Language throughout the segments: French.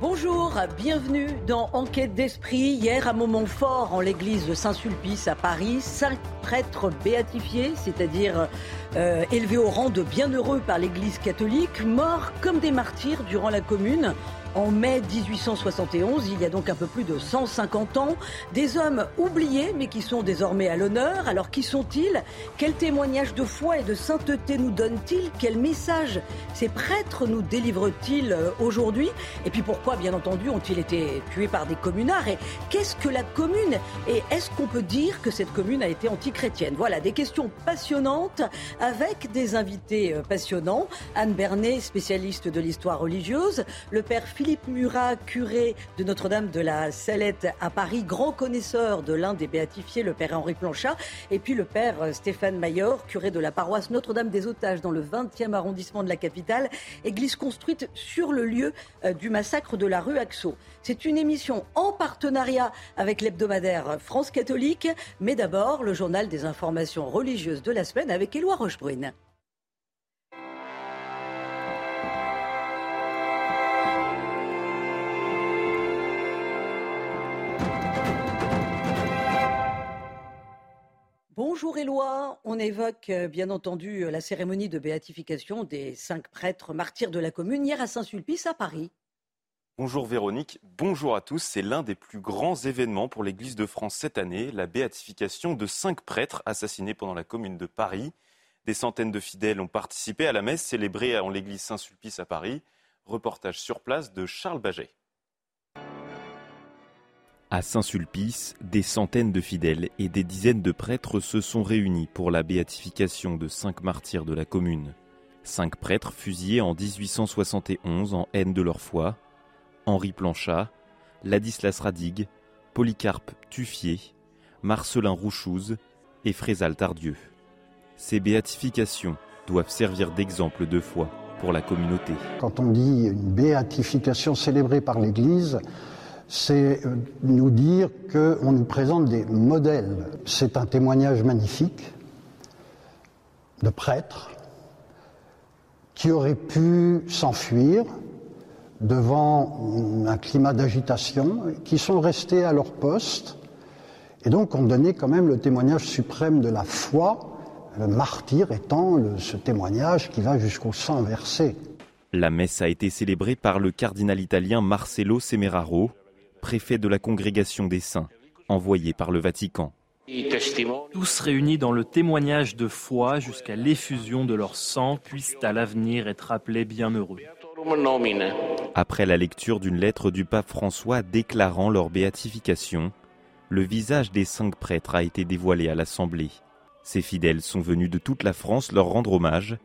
Bonjour, bienvenue dans Enquête d'esprit. Hier, à Montfort, en l'église de Saint-Sulpice à Paris, cinq prêtres béatifiés, c'est-à-dire euh, élevés au rang de bienheureux par l'église catholique, morts comme des martyrs durant la commune en mai 1871, il y a donc un peu plus de 150 ans. Des hommes oubliés, mais qui sont désormais à l'honneur. Alors qui sont-ils? Quel témoignage de foi et de sainteté nous donnent-ils? Quel message ces prêtres nous délivrent-ils euh, aujourd'hui? Et puis pourquoi, bien entendu, ont-ils été tués par des communards? Et qu'est-ce que la commune? Et est-ce qu'on peut dire que cette commune a été antichrétienne? Voilà, des questions passionnantes avec des invités euh, passionnants. Anne Bernet, spécialiste de l'histoire religieuse, le père Murat, curé de Notre-Dame de la Salette à Paris, grand connaisseur de l'un des béatifiés, le père Henri Planchat, et puis le père Stéphane Mayor, curé de la paroisse Notre-Dame des Otages dans le 20e arrondissement de la capitale, église construite sur le lieu euh, du massacre de la rue Axo. C'est une émission en partenariat avec l'hebdomadaire France catholique, mais d'abord le journal des informations religieuses de la semaine avec Éloi Rochebrune. Bonjour Éloi, on évoque euh, bien entendu euh, la cérémonie de béatification des cinq prêtres martyrs de la commune hier à Saint-Sulpice à Paris. Bonjour Véronique, bonjour à tous. C'est l'un des plus grands événements pour l'Église de France cette année, la béatification de cinq prêtres assassinés pendant la commune de Paris. Des centaines de fidèles ont participé à la messe célébrée en l'église Saint-Sulpice à Paris. Reportage sur place de Charles Baget. À Saint-Sulpice, des centaines de fidèles et des dizaines de prêtres se sont réunis pour la béatification de cinq martyrs de la commune. Cinq prêtres fusillés en 1871 en haine de leur foi Henri Planchat, Ladislas Radig, Polycarpe Tuffier, Marcelin Rouchouz et Frézal Tardieu. Ces béatifications doivent servir d'exemple de foi pour la communauté. Quand on dit une béatification célébrée par l'Église, c'est euh, nous dire qu'on nous présente des modèles. C'est un témoignage magnifique de prêtres qui auraient pu s'enfuir devant un climat d'agitation, qui sont restés à leur poste et donc ont donné quand même le témoignage suprême de la foi, le martyr étant ce témoignage qui va jusqu'au sang versé. La messe a été célébrée par le cardinal italien Marcello Semeraro, préfet de la congrégation des saints, envoyé par le Vatican. Tous réunis dans le témoignage de foi jusqu'à l'effusion de leur sang puissent à l'avenir être appelés bienheureux. Après la lecture d'une lettre du pape François déclarant leur béatification, le visage des cinq prêtres a été dévoilé à l'Assemblée. Ces fidèles sont venus de toute la France leur rendre hommage.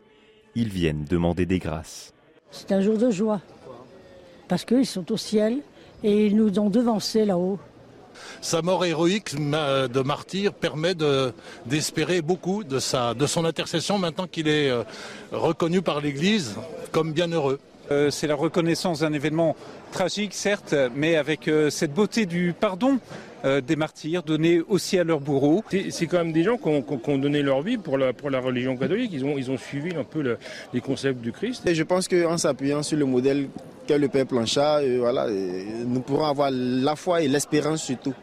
Ils viennent demander des grâces. C'est un jour de joie, parce qu'ils sont au ciel et ils nous ont devancés là-haut. Sa mort héroïque de martyr permet d'espérer beaucoup de, son intercession maintenant qu'il est euh, reconnu par l'Église comme bienheureux. Euh, c'est la reconnaissance d'un événement tragique, certes, mais avec euh, cette beauté du pardon des martyrs donnés aussi à leurs bourreaux. C'est quand même des gens qui ont, donné leur vie pour la, pour la religion catholique. Ils ont, ils ont suivi un peu les concepts du Christ. Et je pense qu'en s'appuyant sur le modèle qu'est le Père Planchat, voilà, nous pourrons avoir la foi et l'espérance surtout.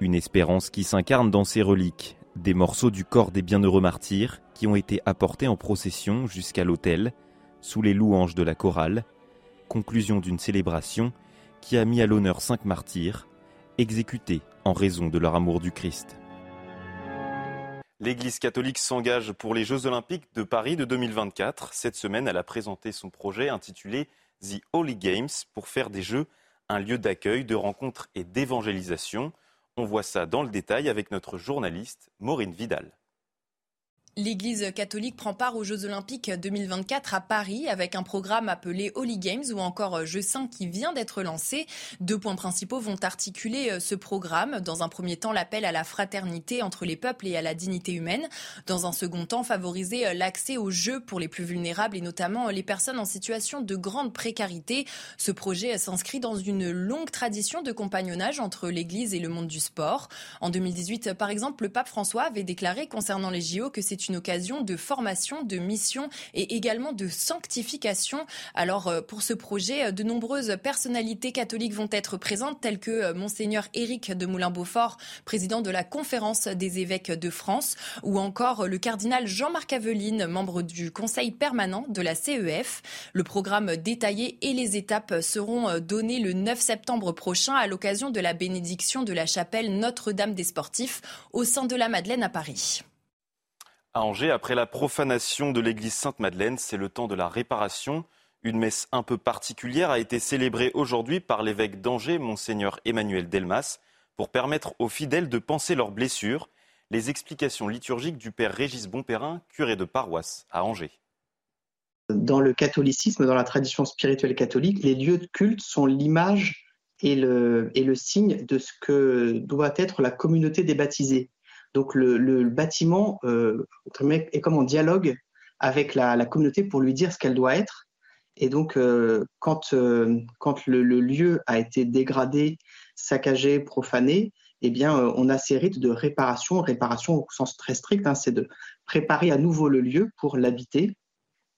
Une espérance qui s'incarne dans ces reliques, des morceaux du corps des bienheureux martyrs qui ont été apportés en procession jusqu'à l'autel, sous les louanges de la chorale, conclusion d'une célébration qui a mis à l'honneur cinq martyrs, exécutés en raison de leur amour du Christ. L'Église catholique s'engage pour les Jeux olympiques de Paris de 2024. Cette semaine, elle a présenté son projet intitulé The Holy Games pour faire des Jeux un lieu d'accueil, de rencontres et d'évangélisation. On voit ça dans le détail avec notre journaliste Maureen Vidal. L'Église catholique prend part aux Jeux Olympiques 2024 à Paris avec un programme appelé Holy Games ou encore Jeux Saints qui vient d'être lancé. Deux points principaux vont articuler euh, ce programme. Dans un premier temps, l'appel à la fraternité entre les peuples et à la dignité humaine. Dans un second temps, favoriser euh, l'accès aux Jeux pour les plus vulnérables et notamment euh, les personnes en situation de grande précarité. Ce projet s'inscrit dans une longue tradition de compagnonnage entre l'Église et le monde du sport. En 2018, par exemple, le pape François avait déclaré concernant les JO que c'est une occasion de formation, de mission et également de sanctification. Alors pour ce projet, de nombreuses personnalités catholiques vont être présentes, telles que monseigneur Éric de Moulin-Beaufort, président de la Conférence des évêques de France, ou encore le cardinal Jean-Marc Aveline, membre du Conseil permanent de la CEF. Le programme détaillé et les étapes seront donnés le 9 septembre prochain à l'occasion de la bénédiction de la chapelle Notre-Dame des Sportifs au sein de la Madeleine à Paris. À Angers, après la profanation de l'église Sainte-Madeleine, c'est le temps de la réparation. Une messe un peu particulière a été célébrée aujourd'hui par l'évêque d'Angers, monseigneur Emmanuel Delmas, pour permettre aux fidèles de penser leurs blessures. Les explications liturgiques du père Régis Bonperrin, curé de paroisse à Angers. Dans le catholicisme, dans la tradition spirituelle catholique, les lieux de culte sont l'image et le, et le signe de ce que doit être la communauté des baptisés. Donc le, bâtiment euh, est comme en dialogue avec la, communauté pour lui dire ce qu'elle doit être. Et donc euh, quand, euh, quand le, lieu a été dégradé, saccagé, profané, eh bien on a ces rites de réparation, réparation au sens très strict, hein, c'est de préparer à nouveau le lieu pour l'habiter.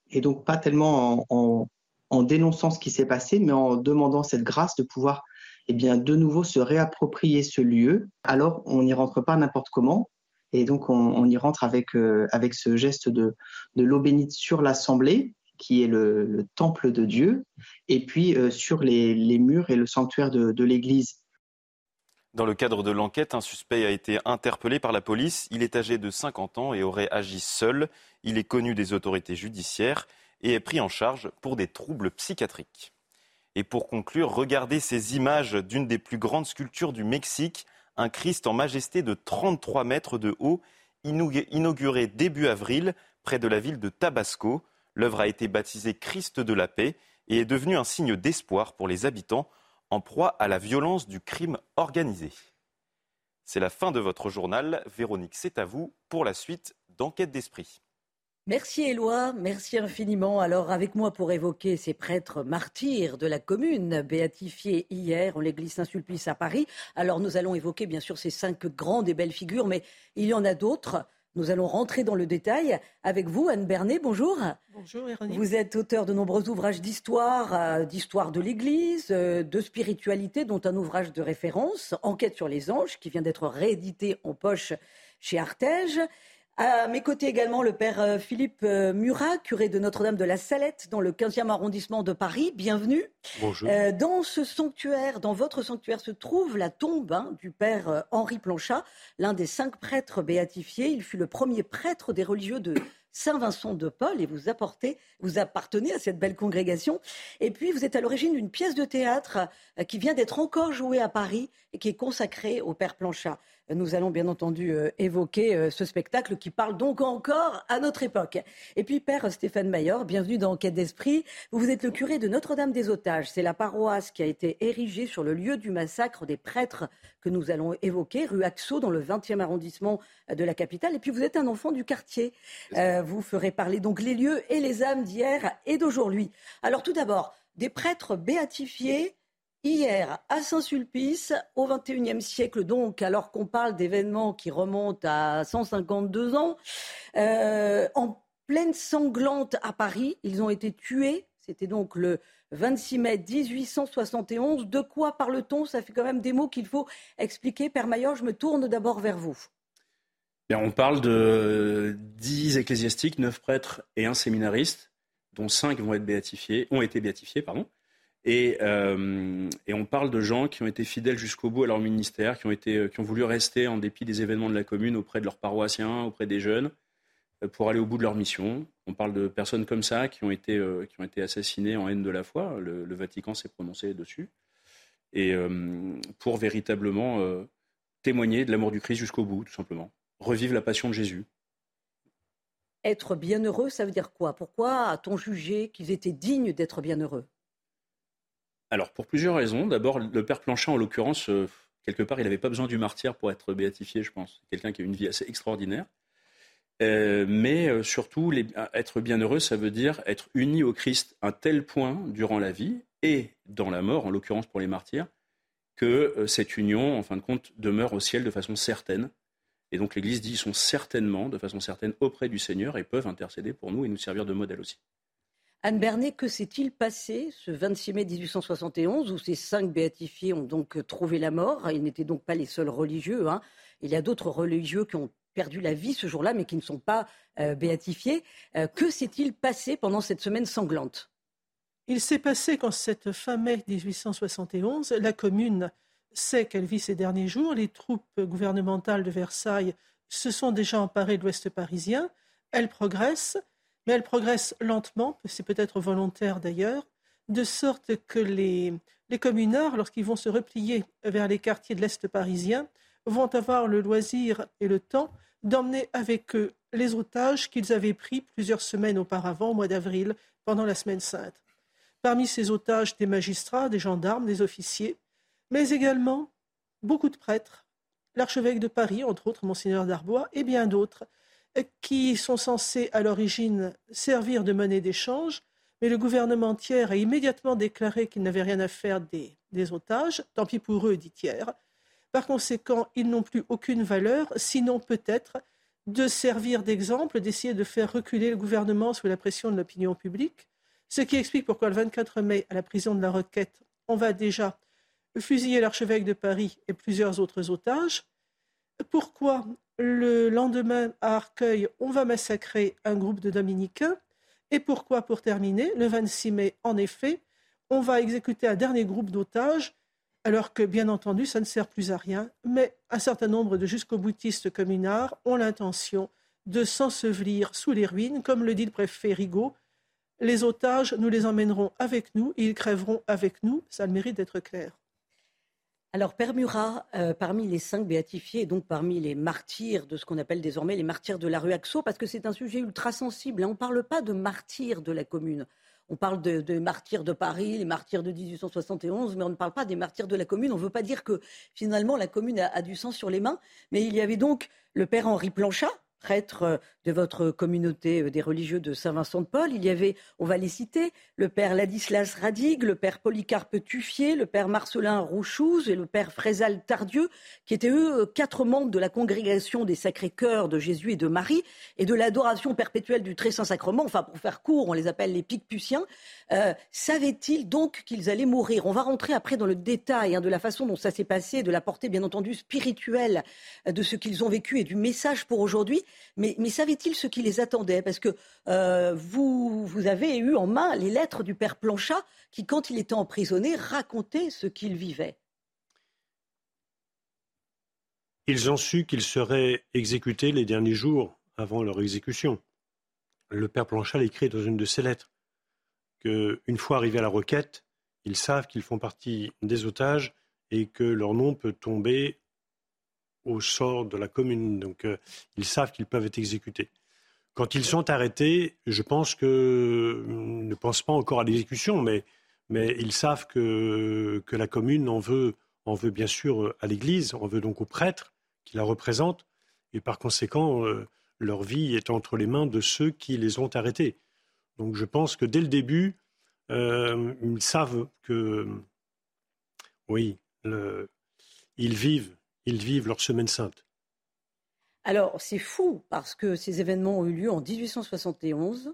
Et donc pas tellement en, en dénonçant ce qui s'est passé, mais en demandant cette grâce de pouvoir eh bien, de nouveau se réapproprier ce lieu. Alors, on n'y rentre pas n'importe comment. Et donc, on, y rentre avec, euh, avec ce geste de, de l'eau bénite sur l'assemblée, qui est le, temple de Dieu, et puis euh, sur les, les, murs et le sanctuaire de, de l'église. Dans le cadre de l'enquête, un suspect a été interpellé par la police. Il est âgé de 50 ans et aurait agi seul. Il est connu des autorités judiciaires et est pris en charge pour des troubles psychiatriques. Et pour conclure, regardez ces images d'une des plus grandes sculptures du Mexique, un Christ en majesté de 33 mètres de haut, inauguré début avril près de la ville de Tabasco. L'œuvre a été baptisée Christ de la paix et est devenue un signe d'espoir pour les habitants en proie à la violence du crime organisé. C'est la fin de votre journal. Véronique, c'est à vous pour la suite d'Enquête d'esprit. Merci Éloi, merci infiniment. Alors avec moi pour évoquer ces prêtres martyrs de la commune, béatifiés hier en l'église Saint-Sulpice à Paris. Alors nous allons évoquer bien sûr ces cinq grandes et belles figures, mais il y en a d'autres. Nous allons rentrer dans le détail avec vous, Anne Bernet. Bonjour. Bonjour, Véronique. Vous êtes auteur de nombreux ouvrages d'histoire, euh, d'histoire de l'Église, euh, de spiritualité, dont un ouvrage de référence, Enquête sur les anges, qui vient d'être réédité en poche chez Artege. À mes côtés également, le père euh, Philippe euh, Murat, curé de Notre-Dame de la Salette, dans le 15e arrondissement de Paris. Bienvenue. Bonjour. Euh, dans ce sanctuaire, dans votre sanctuaire, se trouve la tombe hein, du père Henri Planchat, l'un des cinq prêtres béatifiés. Il fut le premier prêtre des religieux de Saint-Vincent de Paul et vous apportez, vous appartenez à cette belle congrégation. Et puis vous êtes à l'origine d'une pièce de théâtre qui vient d'être encore jouée à Paris et qui est consacrée au Père Planchat. Nous allons bien entendu euh, évoquer euh, ce spectacle qui parle donc encore à notre époque. Et puis, Père Stéphane Maillard, bienvenue dans Enquête d'Esprit. Vous êtes le curé de Notre-Dame des Otages. C'est la paroisse qui a été érigée sur le lieu du massacre des prêtres que nous allons évoquer, rue Axo, dans le 20e arrondissement de la capitale. Et puis, vous êtes un enfant du quartier. Euh, vous ferez parler donc les lieux et les âmes d'hier et d'aujourd'hui. Alors, tout d'abord, des prêtres béatifiés hier à Saint-Sulpice, au XXIe siècle donc, alors qu'on parle d'événements qui remontent à 152 ans, euh, en pleine sanglante à Paris, ils ont été tués. C'était donc le 26 mai 1871. De quoi parle-t-on? Ça fait quand même des mots qu'il faut expliquer. Père Maillard, je me tourne d'abord vers vous. On parle de 10 ecclésiastiques, 9 prêtres et un séminariste, dont 5 vont être béatifiés, ont été béatifiés. Pardon. Euh, et, on parle de gens qui ont été fidèles jusqu'au bout à leur ministère, qui ont, été, euh, qui ont voulu rester en dépit des événements de la commune auprès de leurs paroissiens, auprès des jeunes, euh, pour aller au bout de leur mission. On parle de personnes comme ça qui ont été, qui ont été assassinées en haine de la foi. Le, Vatican s'est prononcé dessus. Et pour véritablement témoigner de l'amour du Christ jusqu'au bout, tout simplement. Revivre la passion de Jésus. Être bienheureux, ça veut dire quoi? Pourquoi a-t-on jugé qu'ils étaient dignes d'être bienheureux? Alors, pour plusieurs raisons. D'abord, le père Planchin, en l'occurrence, euh, quelque part, il n'avait pas besoin du martyr pour être béatifié, je pense. Quelqu'un qui a une vie assez extraordinaire. Euh, mais euh, surtout, être bienheureux, ça veut dire être uni au Christ à un tel point durant la vie et dans la mort, en l'occurrence pour les martyrs, que cette union, en fin de compte, demeure au ciel de façon certaine. Et donc l'Église dit qu'ils sont certainement, de façon certaine, auprès du Seigneur et peuvent intercéder pour nous et nous servir de modèle aussi. Anne Bernet, que s'est-il passé ce 26 mai 1871 où ces cinq béatifiés ont donc trouvé la mort? Ils n'étaient donc pas les seuls religieux. Hein. Il y a d'autres religieux qui ont perdu la vie ce jour-là, mais qui ne sont pas euh, béatifiés. Euh, que s'est-il passé pendant cette semaine sanglante? Il s'est passé qu'en cette fin mai 1871, la commune sait qu'elle vit ces derniers jours. Les troupes gouvernementales de Versailles se sont déjà emparées de l'Ouest parisien. Elles progressent mais elle progresse lentement, c'est peut-être volontaire d'ailleurs, de sorte que les, les communards, lorsqu'ils vont se replier vers les quartiers de l'Est parisien, vont avoir le loisir et le temps d'emmener avec eux les otages qu'ils avaient pris plusieurs semaines auparavant, au mois d'avril, pendant la semaine sainte. Parmi ces otages, des magistrats, des gendarmes, des officiers, mais également beaucoup de prêtres, l'archevêque de Paris, entre autres Monseigneur d'Arbois, et bien d'autres, qui sont censés à l'origine servir de monnaie d'échange, mais le gouvernement tiers a immédiatement déclaré qu'il n'avait rien à faire des, otages. Tant pis pour eux, dit Thiers. Par conséquent, ils n'ont plus aucune valeur, sinon peut-être de servir d'exemple, d'essayer de faire reculer le gouvernement sous la pression de l'opinion publique, ce qui explique pourquoi le 24 mai, à la prison de la Roquette, on va déjà fusiller l'archevêque de Paris et plusieurs autres otages. Pourquoi le lendemain, à Arcueil, on va massacrer un groupe de dominicains? Et pourquoi, pour terminer, le 26 mai, en effet, on va exécuter un dernier groupe d'otages, alors que, bien entendu, ça ne sert plus à rien, mais un certain nombre de jusqu'au boutistes communards ont l'intention de s'ensevelir sous les ruines, comme le dit le préfet Rigaud. Les otages, nous les emmènerons avec nous, ils crèveront avec nous, ça le mérite d'être clair. Alors, Père Murat, euh, parmi les cinq béatifiés, donc parmi les martyrs de ce qu'on appelle désormais les martyrs de la rue Axo, parce que c'est un sujet ultra sensible, hein. on ne parle pas de martyrs de la commune. On parle de, martyrs de Paris, les martyrs de 1871, mais on ne parle pas des martyrs de la commune. On ne veut pas dire que finalement la commune a, a, du sang sur les mains. Mais il y avait donc le père Henri Planchat, prêtre euh, de votre communauté euh, des religieux de Saint-Vincent de Paul. Il y avait, on va les citer, le père Ladislas Radigue, le père Polycarpe Tuffier, le père Marcelin Rouchouz et le père Frézal Tardieu, qui étaient eux quatre membres de la congrégation des Sacrés Cœurs de Jésus et de Marie et de l'adoration perpétuelle du Très Saint-Sacrement. Enfin, pour faire court, on les appelle les Picpuciens. Euh, Savaient-ils donc qu'ils allaient mourir? On va rentrer après dans le détail hein, de la façon dont ça s'est passé, de la portée bien entendu spirituelle de ce qu'ils ont vécu et du message pour aujourd'hui. Mais, mais savait-il ce qui les attendait? Parce que euh, vous, vous avez eu en main les lettres du père Planchat qui, quand il était emprisonné, racontait ce qu'il vivait. Ils ont su qu'ils seraient exécutés les derniers jours avant leur exécution. Le père Planchat l'écrit dans une de ses lettres qu'une fois arrivés à la requête, ils savent qu'ils font partie des otages et que leur nom peut tomber au sort de la commune. Donc euh, ils savent qu'ils peuvent être exécutés. Quand ils sont arrêtés, je pense que ne pensent pas encore à l'exécution, mais, mais ils savent que, la commune en veut, en veut bien sûr à l'Église, en veut donc aux prêtres qui la représentent, et par conséquent, euh, leur vie est entre les mains de ceux qui les ont arrêtés. Donc je pense que dès le début, euh, ils savent que, oui, ils vivent ils vivent leur semaine sainte. Alors, c'est fou parce que ces événements ont eu lieu en 1871.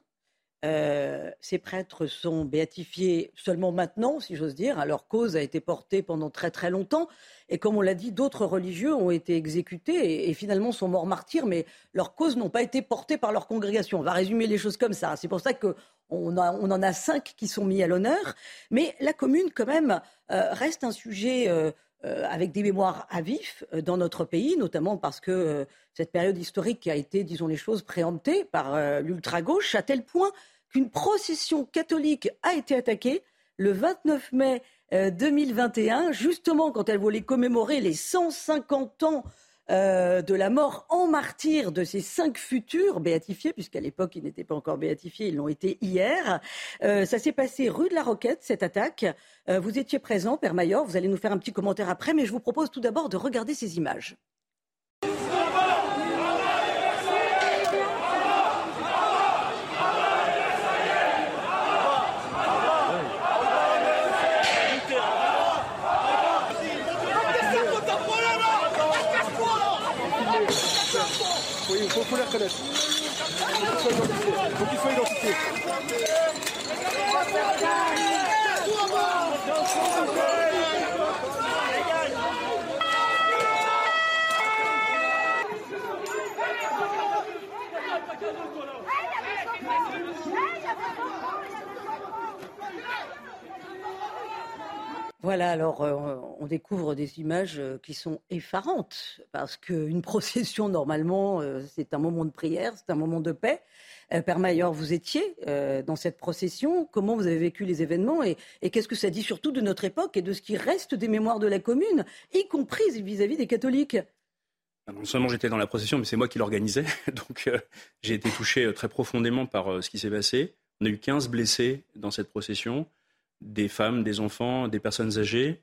Euh, ces prêtres sont béatifiés seulement maintenant, si j'ose dire. Leur cause a été portée pendant très très longtemps. Et comme on l'a dit, d'autres religieux ont été exécutés et, finalement sont morts martyrs, mais leurs causes n'ont pas été portées par leur congrégation. On va résumer les choses comme ça. C'est pour ça qu'on on en a cinq qui sont mis à l'honneur. Mais la commune, quand même, euh, reste un sujet euh, euh, avec des mémoires à vif euh, dans notre pays, notamment parce que euh, cette période historique a été, disons les choses, préemptée par l'ultra-gauche, à tel point qu'une procession catholique a été attaquée le 29 mai 2021, justement quand elle voulait commémorer les 150 ans euh, de la mort en martyr de ces cinq futurs béatifiés, puisqu'à l'époque ils n'étaient pas encore béatifiés, ils l'ont été hier. Euh, ça s'est passé rue de la Roquette, cette attaque. Euh, vous étiez présent, Père Mayor, vous allez nous faire un petit commentaire après, mais je vous propose tout d'abord de regarder ces images. Il faut les reconnaître. Il faut qu'ils soient identifiés. Alors euh, on découvre des images euh, qui sont effarantes, parce qu'une procession, normalement, euh, c'est un moment de prière, c'est un moment de paix. Père Maillard, vous étiez dans cette procession. Comment vous avez vécu les événements et, qu'est-ce que ça dit surtout de notre époque et de ce qui reste des mémoires de la commune, y compris vis-à-vis des catholiques? Non seulement j'étais dans la procession, mais c'est moi qui l'organisais. Donc j'ai été touché très profondément par ce qui s'est passé. On a eu 15 blessés dans cette procession des femmes, des enfants, des personnes âgées.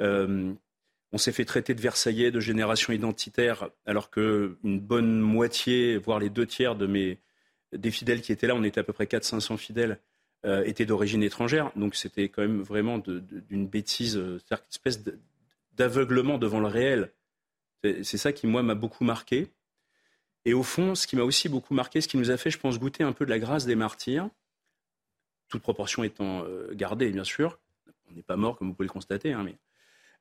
Euh, on s'est fait traiter de Versaillais, de génération identitaire, alors qu'une bonne moitié, voire les deux tiers de mes, des fidèles qui étaient là, on était à peu près 400-500 fidèles, euh, étaient d'origine étrangère. Donc c'était quand même vraiment d'une bêtise, euh, c'est-à-dire une espèce d'aveuglement devant le réel. C'est ça qui, moi, m'a beaucoup marqué. Et au fond, ce qui m'a aussi beaucoup marqué, ce qui nous a fait, je pense, goûter un peu de la grâce des martyrs, toute proportion étant euh, gardée, bien sûr, on n'est pas mort comme vous pouvez le constater, hein, mais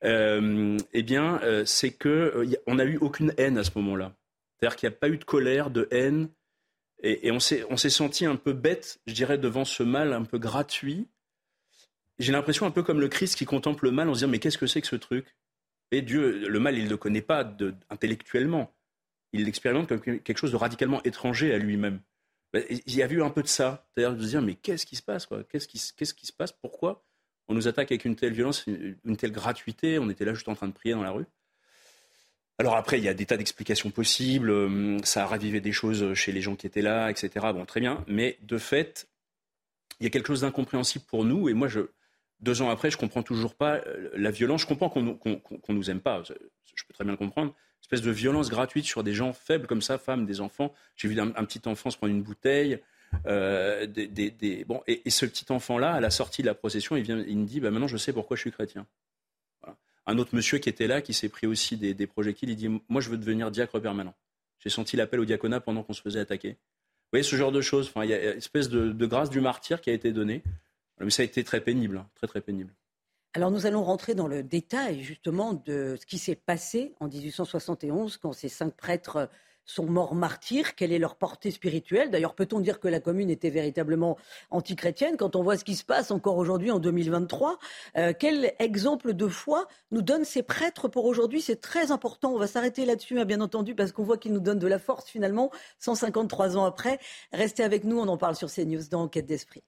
euh, eh bien, euh, c'est que on n'a eu aucune haine à ce moment-là. C'est-à-dire qu'il n'y a pas eu de colère, de haine, et, on s'est senti un peu bête, je dirais, devant ce mal un peu gratuit. J'ai l'impression un peu comme le Christ qui contemple le mal en se disant mais qu'est-ce que c'est que ce truc? Et Dieu, le mal, il ne le connaît pas intellectuellement. Il l'expérimente comme quelque chose de radicalement étranger à lui-même. Bah, il y a eu un peu de ça, c'est-à-dire de se dire mais qu'est-ce qui se passe Qu'est-ce qui, se passe? Pourquoi on nous attaque avec une telle violence, une telle gratuité? On était là juste en train de prier dans la rue. Alors après, il y a des tas d'explications possibles. Hum, ça a ravivé des choses chez les gens qui étaient là, etc. Bon, très bien. Mais de fait, il y a quelque chose d'incompréhensible pour nous. Et moi, deux ans après, je comprends toujours pas euh, la violence. Je comprends qu'on ne nous aime pas. Je peux très bien le comprendre espèce de violence gratuite sur des gens faibles comme ça, femmes, des enfants. J'ai vu un, petit enfant se prendre une bouteille. Euh, des, bon, et, ce petit enfant-là, à la sortie de la procession, il, vient, il me dit bah, Maintenant, je sais pourquoi je suis chrétien. Un autre monsieur qui était là, qui s'est pris aussi des, projectiles, il dit Moi, je veux devenir diacre permanent. J'ai senti l'appel au diaconat pendant qu'on se faisait attaquer. Vous voyez, ce genre de choses. Enfin, il y a une espèce de, grâce du martyr qui a été donnée. Mais ça a été très pénible, hein, très, très pénible. Alors nous allons rentrer dans le détail justement de ce qui s'est passé en 1871 quand ces cinq prêtres sont morts martyrs, quelle est leur portée spirituelle? D'ailleurs, peut-on dire que la commune était véritablement antichrétienne? Quand on voit ce qui se passe encore aujourd'hui en 2023 euh, Quel exemple de foi nous donnent ces prêtres pour aujourd'hui? C'est très important. On va s'arrêter là-dessus, hein, bien entendu, parce qu'on voit qu'ils nous donnent de la force finalement, 153 ans après. Restez avec nous, on en parle sur CNews dans Enquête d'esprit.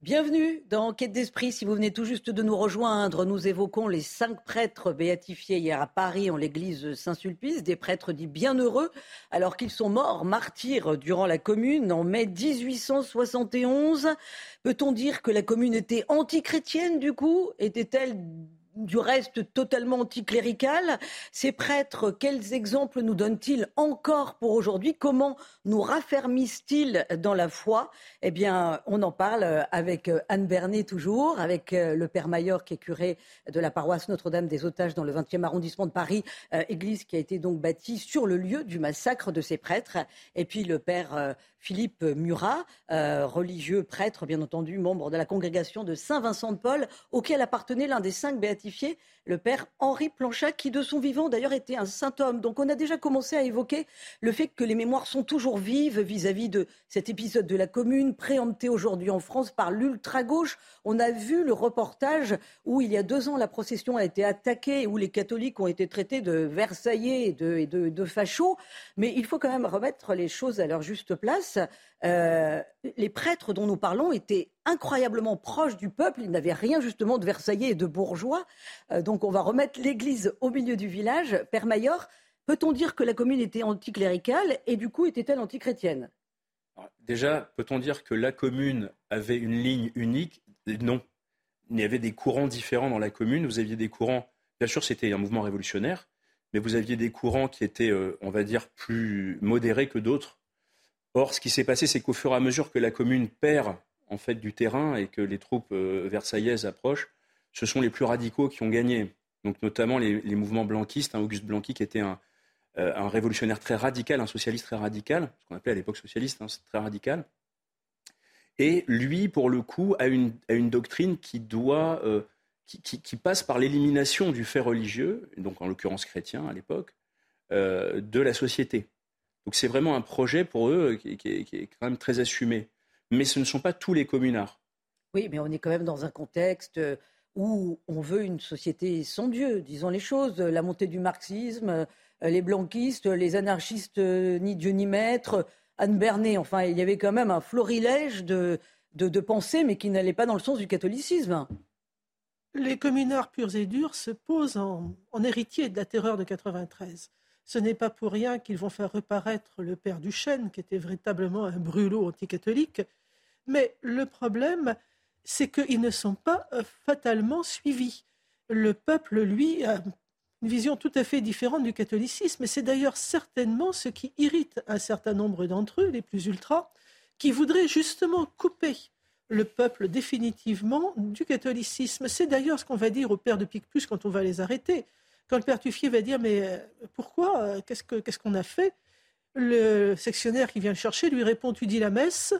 Bienvenue dans Quête d'Esprit. Si vous venez tout juste de nous rejoindre, nous évoquons les cinq prêtres béatifiés hier à Paris en l'église Saint-Sulpice, des prêtres dits bienheureux alors qu'ils sont morts martyrs durant la commune en mai 1871. Peut-on dire que la commune était antichrétienne du coup? Était-elle du reste totalement anticlérical. Ces prêtres, quels exemples nous donnent-ils encore pour aujourd'hui? Comment nous raffermissent-ils dans la foi? Eh bien, on en parle avec Anne Bernet toujours, avec le Père Maillard qui est curé de la paroisse Notre-Dame des Otages dans le 20e arrondissement de Paris, euh, église qui a été donc bâtie sur le lieu du massacre de ces prêtres, et puis le Père euh, Philippe Murat, euh, religieux prêtre, bien entendu, membre de la congrégation de Saint-Vincent de Paul, auquel appartenait l'un des cinq béatifiés, le père Henri Planchat, qui de son vivant d'ailleurs était un saint homme. Donc on a déjà commencé à évoquer le fait que les mémoires sont toujours vives vis-à-vis de cet épisode de la commune, préempté aujourd'hui en France par l'ultra-gauche. On a vu le reportage où il y a deux ans la procession a été attaquée, où les catholiques ont été traités de Versaillais et de, fachos. Mais il faut quand même remettre les choses à leur juste place. Euh, les prêtres dont nous parlons étaient incroyablement proches du peuple. Ils n'avaient rien justement de Versaillais et de bourgeois. Euh, donc on va remettre l'église au milieu du village. Père Mayor, peut-on dire que la commune était anticléricale et du coup était-elle antichrétienne? Déjà, peut-on dire que la commune avait une ligne unique? Non. Il y avait des courants différents dans la commune. Vous aviez des courants, bien sûr c'était un mouvement révolutionnaire, mais vous aviez des courants qui étaient, euh, on va dire, plus modérés que d'autres Or, ce qui s'est passé, c'est qu'au fur et à mesure que la commune perd en fait du terrain et que les troupes euh, versaillaises approchent, ce sont les plus radicaux qui ont gagné. Donc notamment les, mouvements blanquistes, hein, Auguste Blanqui qui était un, un révolutionnaire très radical, un socialiste très radical, ce qu'on appelait à l'époque socialiste, hein, très radical. Et lui, pour le coup, a une, doctrine qui doit, qui, passe par l'élimination du fait religieux, donc en l'occurrence chrétien à l'époque, de la société. Donc c'est vraiment un projet pour eux qui, qui, est quand même très assumé. Mais ce ne sont pas tous les communards. Oui, mais on est quand même dans un contexte où on veut une société sans Dieu, disons les choses, la montée du marxisme, euh, les blanquistes, les anarchistes euh, ni Dieu ni maître, Anne Bernet, enfin il y avait quand même un florilège de, de, pensées, mais qui n'allait pas dans le sens du catholicisme. Les communards purs et durs se posent en, en héritier de la terreur de 93. Ce n'est pas pour rien qu'ils vont faire reparaître le père Duchesne, qui était véritablement un brûlot anticatholique. Mais le problème, c'est qu'ils ne sont pas euh, fatalement suivis. Le peuple, lui, a une vision tout à fait différente du catholicisme, et c'est d'ailleurs certainement ce qui irrite un certain nombre d'entre eux, les plus ultras, qui voudraient justement couper le peuple définitivement du catholicisme. C'est d'ailleurs ce qu'on va dire au père de Picpus quand on va les arrêter. Quand le père Tuffier va dire Mais euh, pourquoi euh, Qu'est-ce qu'on a fait? Le sectionnaire qui vient le chercher lui répond Tu dis la messe,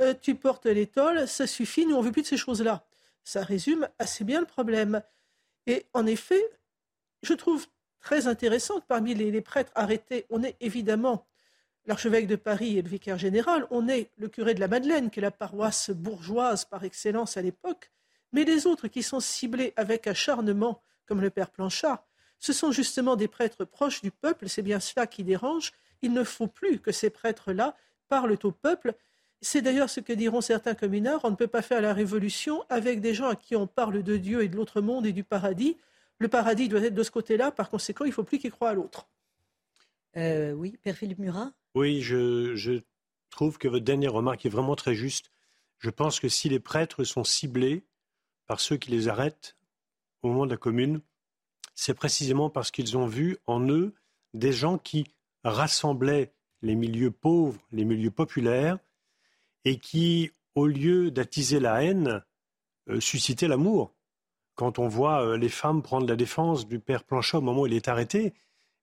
euh, tu portes l'étole, ça suffit, nous on veut plus de ces choses-là. Ça résume assez bien le problème. Et en effet, je trouve très intéressant que parmi les, prêtres arrêtés, on est évidemment l'archevêque de Paris et le vicaire général, on est le curé de la Madeleine, qui est la paroisse bourgeoise par excellence à l'époque, mais les autres qui sont ciblés avec acharnement, comme le père Planchard, ce sont justement des prêtres proches du peuple, c'est bien cela qui dérange. Il ne faut plus que ces prêtres-là parlent au peuple c'est d'ailleurs ce que diront certains communards, on ne peut pas faire la révolution avec des gens à qui on parle de Dieu et de l'autre monde et du paradis. Le paradis doit être de ce côté-là, par conséquent, il ne faut plus qu'ils croient à l'autre. Euh, oui, Père Philippe Murat Oui, je, trouve que votre dernière remarque est vraiment très juste. Je pense que si les prêtres sont ciblés par ceux qui les arrêtent au moment de la commune, c'est précisément parce qu'ils ont vu en eux des gens qui rassemblaient les milieux pauvres, les milieux populaires, et qui, au lieu d'attiser la haine, euh, suscitait l'amour. Quand on voit euh, les femmes prendre la défense du père Planchat au moment où il est arrêté,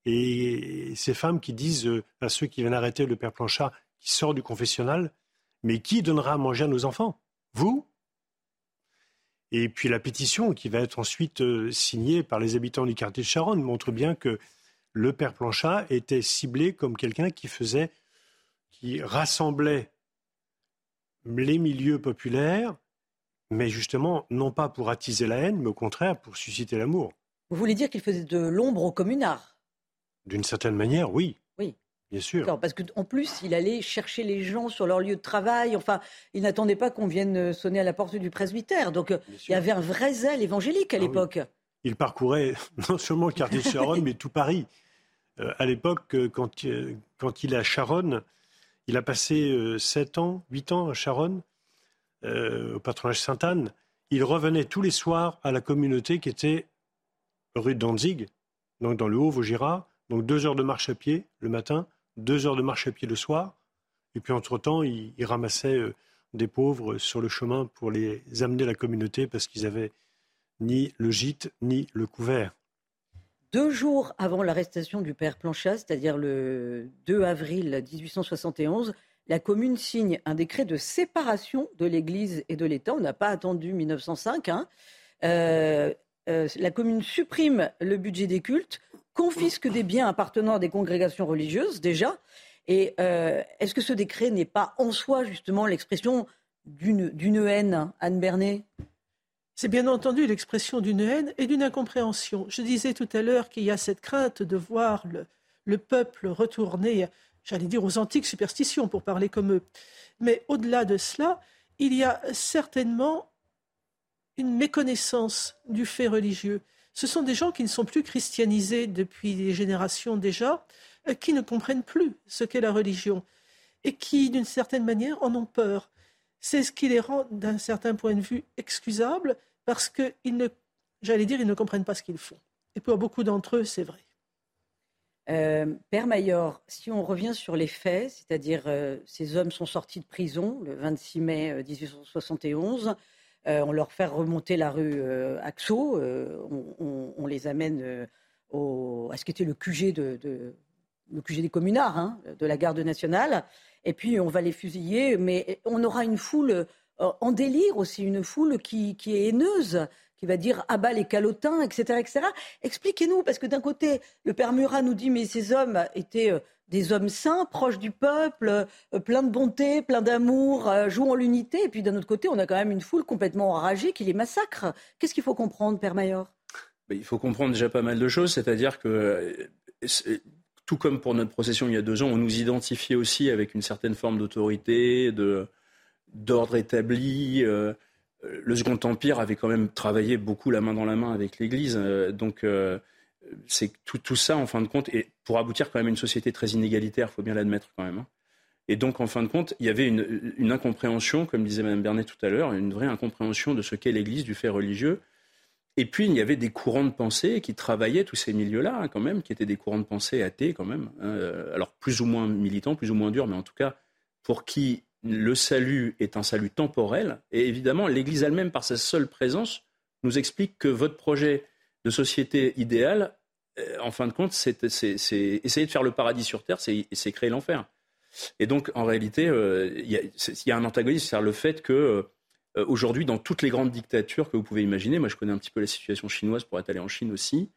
et ces femmes qui disent euh, à ceux qui viennent arrêter le père Planchat, qui sort du confessionnal, mais qui donnera à manger à nos enfants? Vous? Et puis la pétition qui va être ensuite signée par les habitants du quartier de Charonne montre bien que le père Planchat était ciblé comme quelqu'un qui faisait, qui rassemblait les milieux populaires, mais justement, non pas pour attiser la haine, mais au contraire pour susciter l'amour. Vous voulez dire qu'il faisait de l'ombre aux communards D'une certaine manière, oui. Bien sûr. parce qu'en plus, il allait chercher les gens sur leur lieu de travail. Enfin, il n'attendait pas qu'on vienne sonner à la porte du presbytère. Donc, euh, il y avait un vrai zèle évangélique à ah l'époque. Il parcourait non seulement le quartier de Charonne, mais tout Paris. Euh, à l'époque, euh, quand, il est à Charonne, il a passé 7 euh, ans, 8 ans à Charonne, euh, au patronage Sainte-Anne. Il revenait tous les soirs à la communauté qui était rue Danzig, donc dans le Haut-Vaugirard. Donc deux heures de marche à pied le matin, deux heures de marche à pied le soir. Et puis entre-temps, il, ramassait euh, des pauvres sur le chemin pour les amener à la communauté parce qu'ils avaient ni le gîte ni le couvert. Deux jours avant l'arrestation du père Planchat, c'est-à-dire le 2 avril 1871, la commune signe un décret de séparation de l'Église et de l'État. On n'a pas attendu 1905. Hein. Euh, euh, la commune supprime le budget des cultes, confisque des biens appartenant à des congrégations religieuses déjà. Et euh, est-ce que ce décret n'est pas en soi justement l'expression d'une haine, Anne Bernet? C'est bien entendu l'expression d'une haine et d'une incompréhension. Je disais tout à l'heure qu'il y a cette crainte de voir le, peuple retourner, j'allais dire, aux antiques superstitions, pour parler comme eux. Mais au-delà de cela, il y a certainement une méconnaissance du fait religieux. Ce sont des gens qui ne sont plus christianisés depuis des générations déjà, euh, qui ne comprennent plus ce qu'est la religion et qui, d'une certaine manière, en ont peur. C'est ce qui les rend, d'un certain point de vue, excusables parce qu'ils ne, j'allais dire, ils ne comprennent pas ce qu'ils font. Et pour beaucoup d'entre eux, c'est vrai. Euh, Père Mayor, si on revient sur les faits, c'est-à-dire euh, ces hommes sont sortis de prison le 26 mai 1871, euh, on leur fait remonter la rue Axo, on, les amène à ce qui était le QG de, le QG des communards hein, de la garde nationale. Et puis on va les fusiller, mais on aura une foule en délire aussi, une foule qui, qui est haineuse qui va dire ah bah les calotins, etc. etc. Expliquez-nous, parce que d'un côté, le père Murat nous dit mais ces hommes étaient euh, des hommes saints, proches du peuple, euh, pleins de bonté, pleins d'amour, euh, jouant l'unité. Et puis d'un autre côté, on a quand même une foule complètement enragée qui les massacre. Qu'est-ce qu'il faut comprendre, Père Mayor? Il faut comprendre déjà pas mal de choses, c'est-à-dire que tout comme pour notre procession il y a deux ans, on nous identifiait aussi avec une certaine forme d'autorité, d'ordre établi le Second Empire avait quand même travaillé beaucoup la main dans la main avec l'Église. Euh, donc, euh, c'est tout, ça, en fin de compte, et pour aboutir quand même à une société très inégalitaire, il faut bien l'admettre quand même. Hein. Et donc, en fin de compte, il y avait une, incompréhension, comme disait Mme Bernet tout à l'heure, une vraie incompréhension de ce qu'est l'Église, du fait religieux. Et puis, il y avait des courants de pensée qui travaillaient tous ces milieux-là, hein, quand même, qui étaient des courants de pensée athées, quand même. Hein. alors, plus ou moins militants, plus ou moins durs, mais en tout cas, pour qui le salut est un salut temporel. Et évidemment, l'Église elle-même, par sa seule présence, nous explique que votre projet de société idéale, euh, en fin de compte, c'est essayer de faire le paradis sur terre, c'est créer l'enfer. Et donc, en réalité, euh, il y, a un antagonisme, c'est le fait que euh, aujourd'hui, dans toutes les grandes dictatures que vous pouvez imaginer, moi je connais un petit peu la situation chinoise pour être allé en Chine aussi,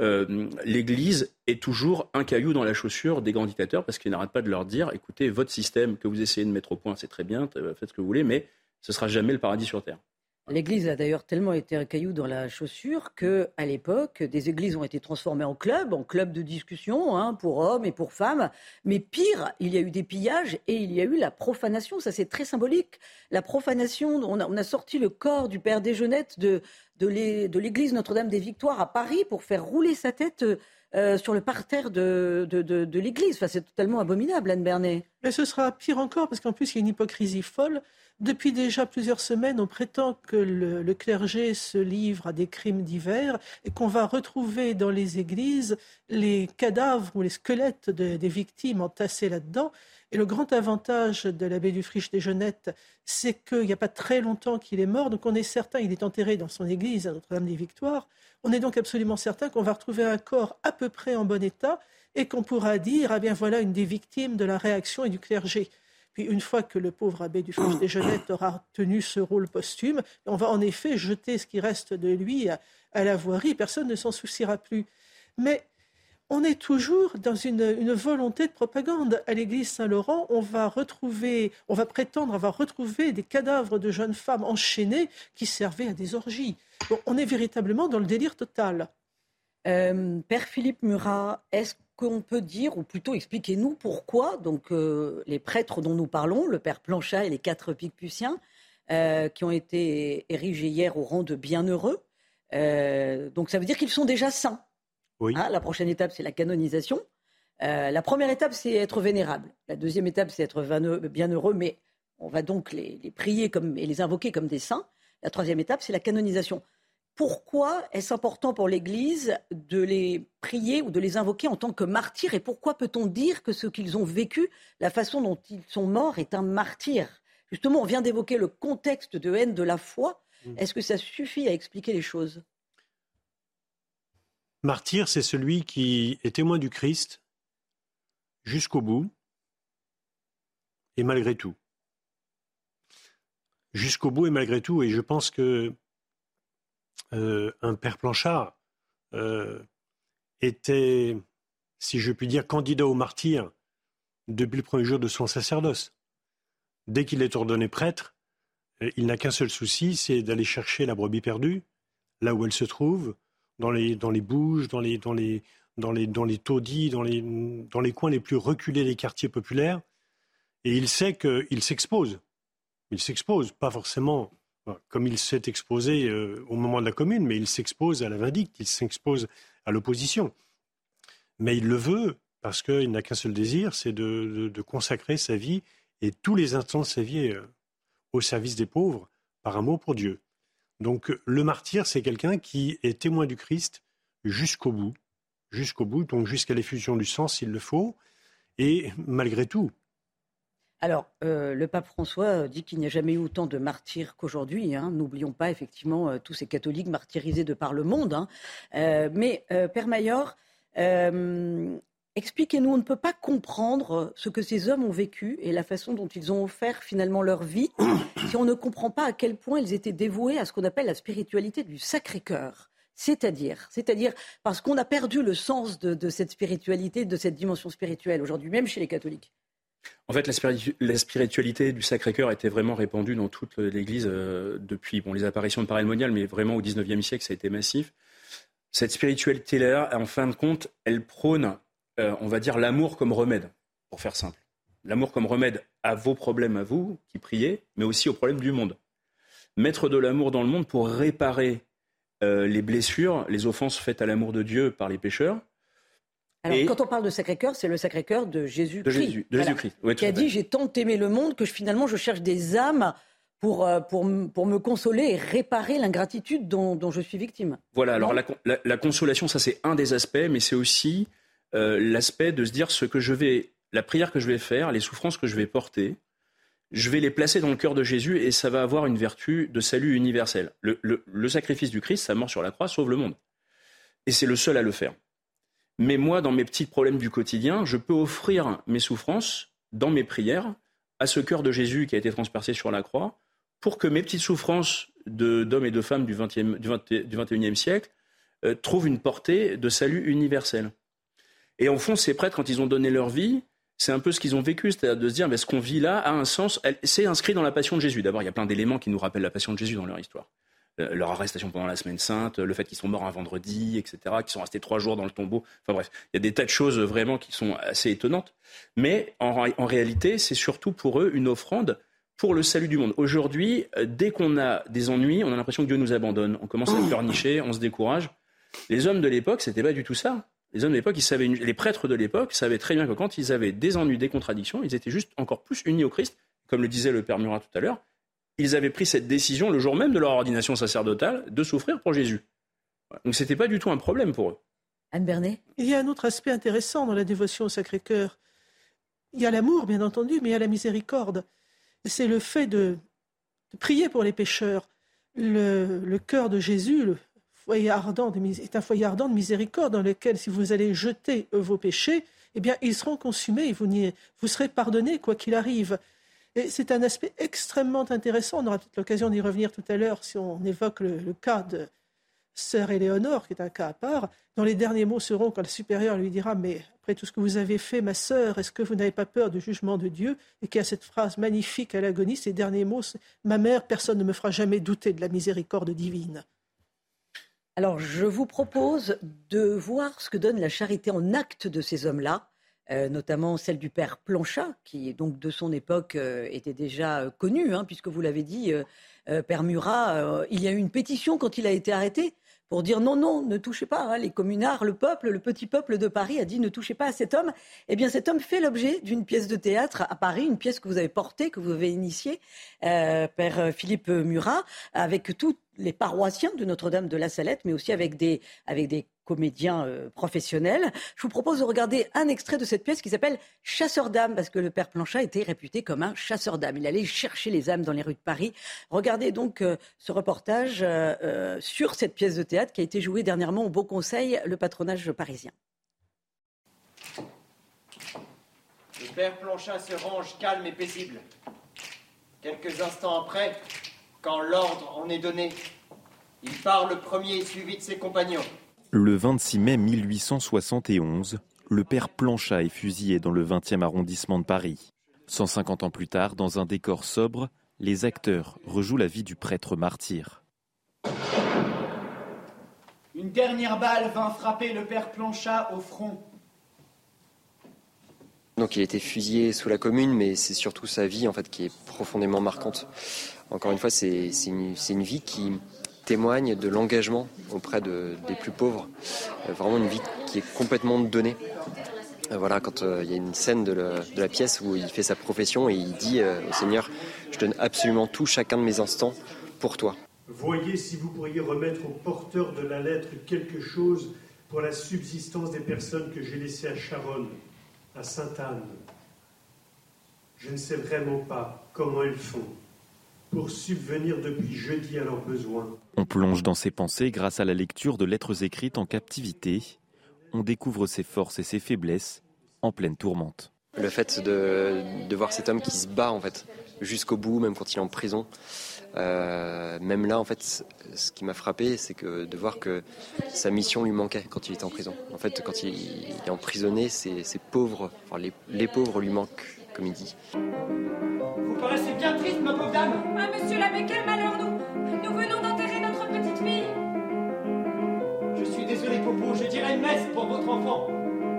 euh, l'Église est toujours un caillou dans la chaussure des grands dictateurs parce qu'ils n'arrêtent pas de leur dire écoutez, votre système que vous essayez de mettre au point, c'est très bien, faites ce que vous voulez, mais ce sera jamais le paradis sur terre. L'église a d'ailleurs tellement été un caillou dans la chaussure que, à l'époque, des églises ont été transformées en clubs, en clubs de discussion hein, pour hommes et pour femmes. Mais pire, il y a eu des pillages et il y a eu la profanation. Ça, c'est très symbolique. La profanation, on a, a, sorti le corps du père Desjeunettes de, de l'église Notre-Dame des Victoires à Paris pour faire rouler sa tête. Euh, sur le parterre de, l'église. C'est totalement abominable, Anne Bernet. Mais ce sera pire encore, parce qu'en plus, il y a une hypocrisie folle. Depuis déjà plusieurs semaines, on prétend que le, clergé se livre à des crimes divers et qu'on va retrouver dans les églises les cadavres ou les squelettes des victimes entassés là-dedans. Et le grand avantage de l'abbé Dufriche des Jeunettes, c'est qu'il n'y a pas très longtemps qu'il est mort, donc on est certain, il est enterré dans son église à Notre-Dame des Victoires, on est donc absolument certain qu'on va retrouver un corps à peu près en bon état et qu'on pourra dire, ah bien voilà une des victimes de la réaction et du clergé. Puis une fois que le pauvre abbé du French des Jeunettes aura tenu ce rôle posthume, on va en effet jeter ce qui reste de lui à, la voirie. Personne ne s'en souciera plus. Mais on est toujours dans une, volonté de propagande. À l'église Saint-Laurent, on va retrouver, on va prétendre avoir retrouvé des cadavres de jeunes femmes enchaînées qui servaient à des orgies. on est véritablement dans le délire total. Euh, Père Philippe Murat, est-ce qu'on peut dire, ou plutôt expliquez-nous pourquoi donc euh, les prêtres dont nous parlons, le père Planchat et les quatre Picpussiens, euh, qui ont été érigés hier au rang de bienheureux, euh, donc ça veut dire qu'ils sont déjà saints. Oui. Hein, la prochaine étape, c'est la canonisation. la première étape, c'est être vénérable. La deuxième étape, c'est être bienheureux, mais on va donc les, les prier comme, et les invoquer comme des saints. La troisième étape, c'est la canonisation pourquoi est-ce important pour l'Église de les prier ou de les invoquer en tant que martyrs Et pourquoi peut-on dire que ce qu'ils ont vécu, la façon dont ils sont morts, est un martyr? Justement, on vient d'évoquer le contexte de haine de la foi. Mmh. Est-ce que ça suffit à expliquer les choses? Martyr, c'est celui qui est témoin du Christ jusqu'au bout et malgré tout. Jusqu'au bout et malgré tout. Et je pense que euh, un père Planchard euh, était, si je puis dire, candidat au martyr depuis le premier jour de son sacerdoce. Dès qu'il est ordonné prêtre, euh, il n'a qu'un seul souci, c'est d'aller chercher la brebis perdue, là où elle se trouve, dans les, dans les bouges, dans les, dans les, dans les, dans les taudis, dans les, dans les coins les plus reculés des quartiers populaires. Et il sait qu'il s'expose. Il s'expose, pas forcément comme il s'est exposé euh, au moment de la commune, mais il s'expose à la vindicte, il s'expose à l'opposition. Mais il le veut parce qu'il n'a qu'un seul désir, c'est de, consacrer sa vie et tous les instants de sa vie euh, au service des pauvres par amour pour Dieu. Donc le martyr, c'est quelqu'un qui est témoin du Christ jusqu'au bout, jusqu'au bout, donc jusqu'à l'effusion du sang s'il le faut, et malgré tout, alors, euh, le pape François dit qu'il n'y a jamais eu autant de martyrs qu'aujourd'hui. Hein. N'oublions pas effectivement euh, tous ces catholiques martyrisés de par le monde. Hein. Euh, mais, Père Mayor, Expliquez-nous, on ne peut pas comprendre ce que ces hommes ont vécu et la façon dont ils ont offert finalement leur vie si on ne comprend pas à quel point ils étaient dévoués à ce qu'on appelle la spiritualité du Sacré-Cœur. C'est-à-dire, c'est-à-dire parce qu'on a perdu le sens de, cette spiritualité, de cette dimension spirituelle aujourd'hui, même chez les catholiques. En fait, la, spiritualité du Sacré-Cœur était vraiment répandue dans toute l'Église euh, depuis bon, les apparitions de Paray Monial, mais vraiment au XIXe siècle, ça a été massif. Cette spiritualité-là, en fin de compte, elle prône euh, on va dire, l'amour comme remède, pour faire simple. L'amour comme remède à vos problèmes à vous, qui priez, mais aussi aux problèmes du monde. Mettre de l'amour dans le monde pour réparer euh, les blessures, les offenses faites à l'amour de Dieu par les pécheurs. Alors, quand on parle de Sacré-Cœur, c'est le Sacré-Cœur de Jésus-Christ. De Jésus, christ qui a dit J'ai tant aimé le monde que finalement je cherche des âmes pour, euh, pour, pour me consoler et réparer l'ingratitude dont, je suis victime. Voilà, alors la, consolation, ça c'est un des aspects, mais c'est aussi euh, l'aspect de se dire ce que je vais, la prière que je vais faire, les souffrances que je vais porter, je vais les placer dans le cœur de Jésus et ça va avoir une vertu de salut universel. Le, sacrifice du Christ, sa mort sur la croix, sauve le monde. Et c'est le seul à le faire. Mais moi, dans mes petits problèmes du quotidien, je peux offrir mes souffrances dans mes prières à ce cœur de Jésus qui a été transpercé sur la croix, pour que mes petites souffrances d'hommes et de femmes du, 20e, du, 21e siècle euh, trouvent une portée de salut universel. Et en fond, ces prêtres, quand ils ont donné leur vie, c'est un peu ce qu'ils ont vécu, c'est-à-dire de se dire, mais ce qu'on vit là a un sens, c'est inscrit dans la passion de Jésus. D'abord, il y a plein d'éléments qui nous rappellent la passion de Jésus dans leur histoire. Euh, leur arrestation pendant la semaine sainte, le fait qu'ils sont morts un vendredi, etc., qu'ils sont restés trois jours dans le tombeau. Enfin bref, il y a des tas de choses vraiment qui sont assez étonnantes. Mais en, réalité, c'est surtout pour eux une offrande pour le salut du monde. Aujourd'hui, euh, dès qu'on a des ennuis, on a l'impression que Dieu nous abandonne. On commence à pleurnicher, on se décourage. Les hommes de l'époque, c'était pas du tout ça. Les hommes de l'époque, les prêtres de l'époque savaient très bien que quand ils avaient des ennuis, des contradictions, ils étaient juste encore plus unis au Christ, comme le disait le Père Murat tout à l'heure. Ils avaient pris cette décision le jour même de leur ordination sacerdotale de souffrir pour Jésus. Donc ce n'était pas du tout un problème pour eux. Anne Bernet? Il y a un autre aspect intéressant dans la dévotion au Sacré-Cœur. Il y a l'amour, bien entendu, mais il y a la miséricorde. C'est le fait de, prier pour les pécheurs. Le, le cœur de Jésus, le, ardent est un foyer ardent de miséricorde dans lequel, si vous allez jeter vos péchés, eh bien, ils seront consumés et vous, vous serez pardonnés quoi qu'il arrive. Et c'est un aspect extrêmement intéressant. On aura peut-être l'occasion d'y revenir tout à l'heure si on évoque le, cas de sœur Éléonore, qui est un cas à part, dont les derniers mots seront quand le supérieur lui dira Mais après tout ce que vous avez fait, ma sœur, est-ce que vous n'avez pas peur du jugement de Dieu? Et qui a cette phrase magnifique à l'agonie, ces derniers mots Ma mère, personne ne me fera jamais douter de la miséricorde divine. Alors, je vous propose de voir ce que donne la charité en acte de ces hommes-là, euh, notamment celle du père Planchat, qui donc de son époque euh, était déjà euh, connu, hein, puisque vous l'avez dit, père Murat, il y a eu une pétition quand il a été arrêté pour dire non, non, ne touchez pas. Hein, les communards, le peuple, le petit peuple de Paris a dit ne touchez pas à cet homme. Eh bien, cet homme fait l'objet d'une pièce de théâtre à Paris, une pièce que vous avez portée, que vous avez initiée, père Philippe Murat, avec tout les paroissiens de Notre-Dame de la Salette, mais aussi avec des, avec des comédiens euh, professionnels. Je vous propose de regarder un extrait de cette pièce qui s'appelle Chasseur d'âmes, parce que le père Planchat était réputé comme un chasseur d'âmes. Il allait chercher les âmes dans les rues de Paris. Regardez donc euh, ce reportage euh, sur cette pièce de théâtre qui a été jouée dernièrement au Beau Conseil, le patronage parisien. Le père Planchat se range calme et paisible. Quelques instants après, quand l'ordre en est donné, il part le premier suivi de ses compagnons. Le 26 mai 1871, le père Planchat est fusillé dans le 20e arrondissement de Paris. 150 ans plus tard, dans un décor sobre, les acteurs rejouent la vie du prêtre martyr. Une dernière balle vint frapper le père Planchat au front. Donc il a été fusillé sous la commune, mais c'est surtout sa vie en fait qui est profondément marquante. Encore une fois, c'est une, vie qui témoigne de l'engagement auprès des plus pauvres. Euh, vraiment une vie qui est complètement donnée. Euh, voilà, quand euh, il y a une scène de, la pièce où il fait sa profession et il dit au Seigneur, je donne absolument tout, chacun de mes instants, pour toi. Voyez si vous pourriez remettre au porteur de la lettre quelque chose pour la subsistance des personnes que j'ai laissées à Charonne, à Sainte-Anne. Je ne sais vraiment pas comment elles font pour subvenir depuis jeudi à leurs besoins. On plonge dans ses pensées grâce à la lecture de lettres écrites en captivité. On découvre ses forces et ses faiblesses en pleine tourmente. Le fait de, voir cet homme qui se bat en fait jusqu'au bout, même quand il est en prison, euh, même là, en fait, ce qui m'a frappé, c'est que de voir que sa mission lui manquait quand il était en prison. En fait, quand il est emprisonné, ces, pauvres, enfin, les, pauvres lui manquent, comme il dit. Vous paraissez bien triste, ma pauvre dame. Ah, monsieur l'abbé, quel malheur nous Nous venons d'enterrer Je suis désolé, Popo, je dirai une messe pour votre enfant.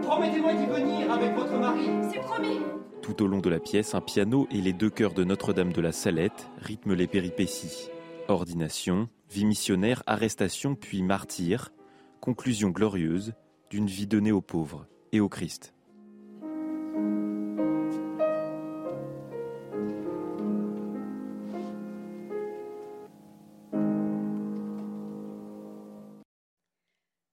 Promettez-moi d'y venir avec votre mari. C'est promis. Tout au long de la pièce, un piano et les deux chœurs de Notre-Dame de la Salette rythment les péripéties. Ordination, vie missionnaire, arrestation puis martyr, conclusion glorieuse d'une vie donnée aux pauvres et au Christ.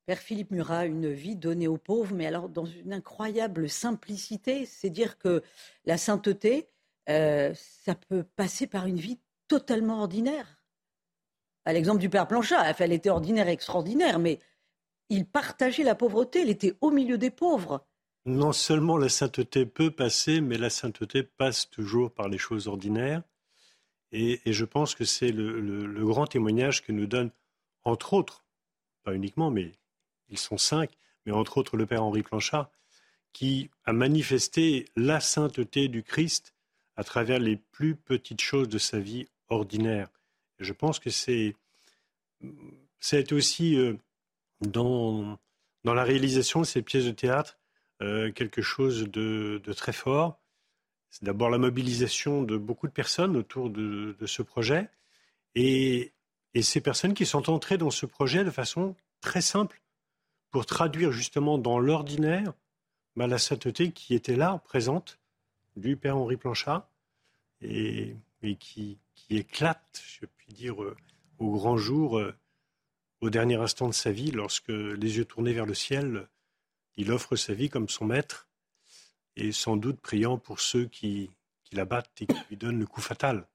Père Philippe Murat, une vie donnée aux pauvres, mais alors dans une incroyable simplicité. C'est dire que la sainteté, euh, ça peut passer par une vie totalement ordinaire. À l'exemple du Père Planchat, elle était ordinaire, extraordinaire, mais il partageait la pauvreté, il était au milieu des pauvres. Non seulement la sainteté peut passer, mais la sainteté passe toujours par les choses ordinaires. Et, je pense que c'est le grand témoignage que nous donne, entre autres, pas uniquement, mais ils sont cinq, mais entre autres le Père Henri Planchard, qui a manifesté la sainteté du Christ à travers les plus petites choses de sa vie ordinaire. je pense que c'est c'est aussi euh, dans, dans la réalisation de ces pièces de théâtre euh, quelque chose de, très fort. C'est d'abord la mobilisation de beaucoup de personnes autour de, ce projet et, et ces personnes qui sont entrées dans ce projet de façon très simple pour traduire justement dans l'ordinaire bah, la sainteté qui était là, présente, du Père Henri Planchard, et, qui, éclate, je puis dire, euh, au grand jour, euh, au dernier instant de sa vie, lorsque les yeux tournés vers le ciel, il offre sa vie comme son maître, et sans doute priant pour ceux qui, qui l'abattent et qui lui donnent le coup fatal.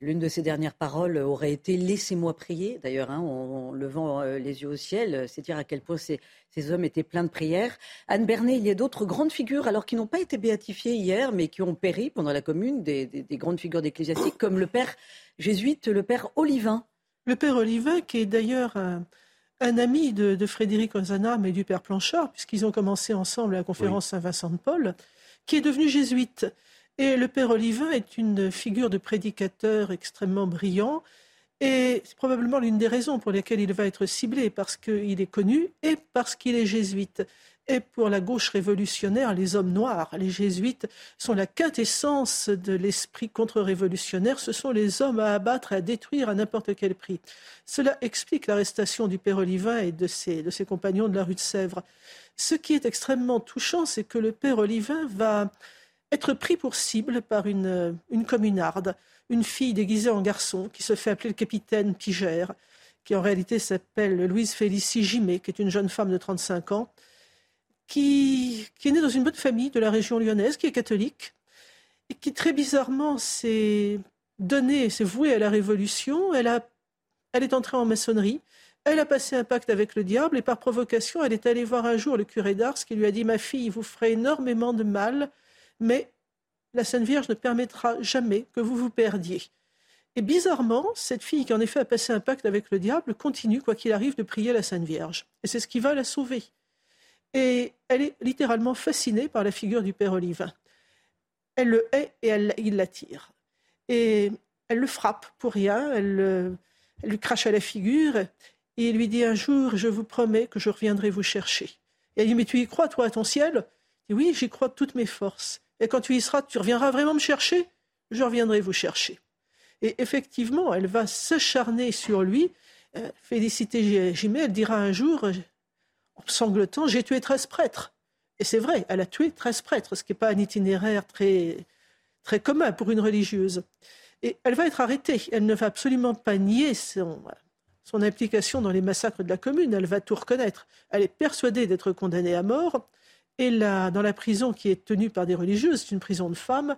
L'une de ses dernières paroles aurait été Laissez-moi prier, d'ailleurs, hein, en, levant euh, les yeux au ciel, c'est dire à quel point ces, hommes étaient pleins de prières. Anne Bernet, il y a d'autres grandes figures, alors qui n'ont pas été béatifiées hier, mais qui ont péri pendant la commune, des, grandes figures d'ecclésiastiques, comme le père jésuite, le père Olivin. Le père Olivin, qui est d'ailleurs un, ami de, Frédéric Ozanam et du père Planchard, puisqu'ils ont commencé ensemble la conférence Saint-Vincent de Paul, qui est devenu jésuite. Et le père Olivin est une figure de prédicateur extrêmement brillant. Et c'est probablement l'une des raisons pour lesquelles il va être ciblé, parce qu'il est connu et parce qu'il est jésuite. Et pour la gauche révolutionnaire, les hommes noirs, les jésuites, sont la quintessence de l'esprit contre-révolutionnaire. Ce sont les hommes à abattre et à détruire à n'importe quel prix. Cela explique l'arrestation du père Olivin et de ses, de compagnons de la rue de Sèvres. Ce qui est extrêmement touchant, c'est que le père Olivin va être pris pour cible par une, une communarde, une fille déguisée en garçon qui se fait appeler le capitaine Pigère, qui en réalité s'appelle Louise Félicie Gimet, qui est une jeune femme de 35 ans, qui, qui est née dans une bonne famille de la région lyonnaise, qui est catholique, et qui très bizarrement s'est donnée, s'est vouée à la Révolution. Elle, a, elle est entrée en maçonnerie, elle a passé un pacte avec le diable, et par provocation, elle est allée voir un jour le curé d'Ars qui lui a dit Ma fille, vous ferez énormément de mal mais la Sainte Vierge ne permettra jamais que vous vous perdiez. Et bizarrement, cette fille qui en effet a passé un pacte avec le diable continue, quoi qu'il arrive, de prier la Sainte Vierge. Et c'est ce qui va la sauver. Et elle est littéralement fascinée par la figure du Père Olivin. Elle le hait et il l'attire. Et elle le frappe pour rien, elle, elle lui crache à la figure et il lui dit un jour, je vous promets que je reviendrai vous chercher. Et elle dit, mais tu y crois, toi, à ton ciel? Dit, Oui, j'y crois de toutes mes forces. Et quand tu y seras, tu reviendras vraiment me chercher Je reviendrai vous chercher. Et effectivement, elle va s'acharner sur lui. Euh, Félicité Jimet, elle dira un jour, en sanglotant, j'ai tué 13 prêtres. Et c'est vrai, elle a tué 13 prêtres, ce qui n'est pas un itinéraire très, très commun pour une religieuse. Et elle va être arrêtée. Elle ne va absolument pas nier son, son implication dans les massacres de la commune. Elle va tout reconnaître. Elle est persuadée d'être condamnée à mort. Et là, dans la prison qui est tenue par des religieuses, c'est une prison de femmes,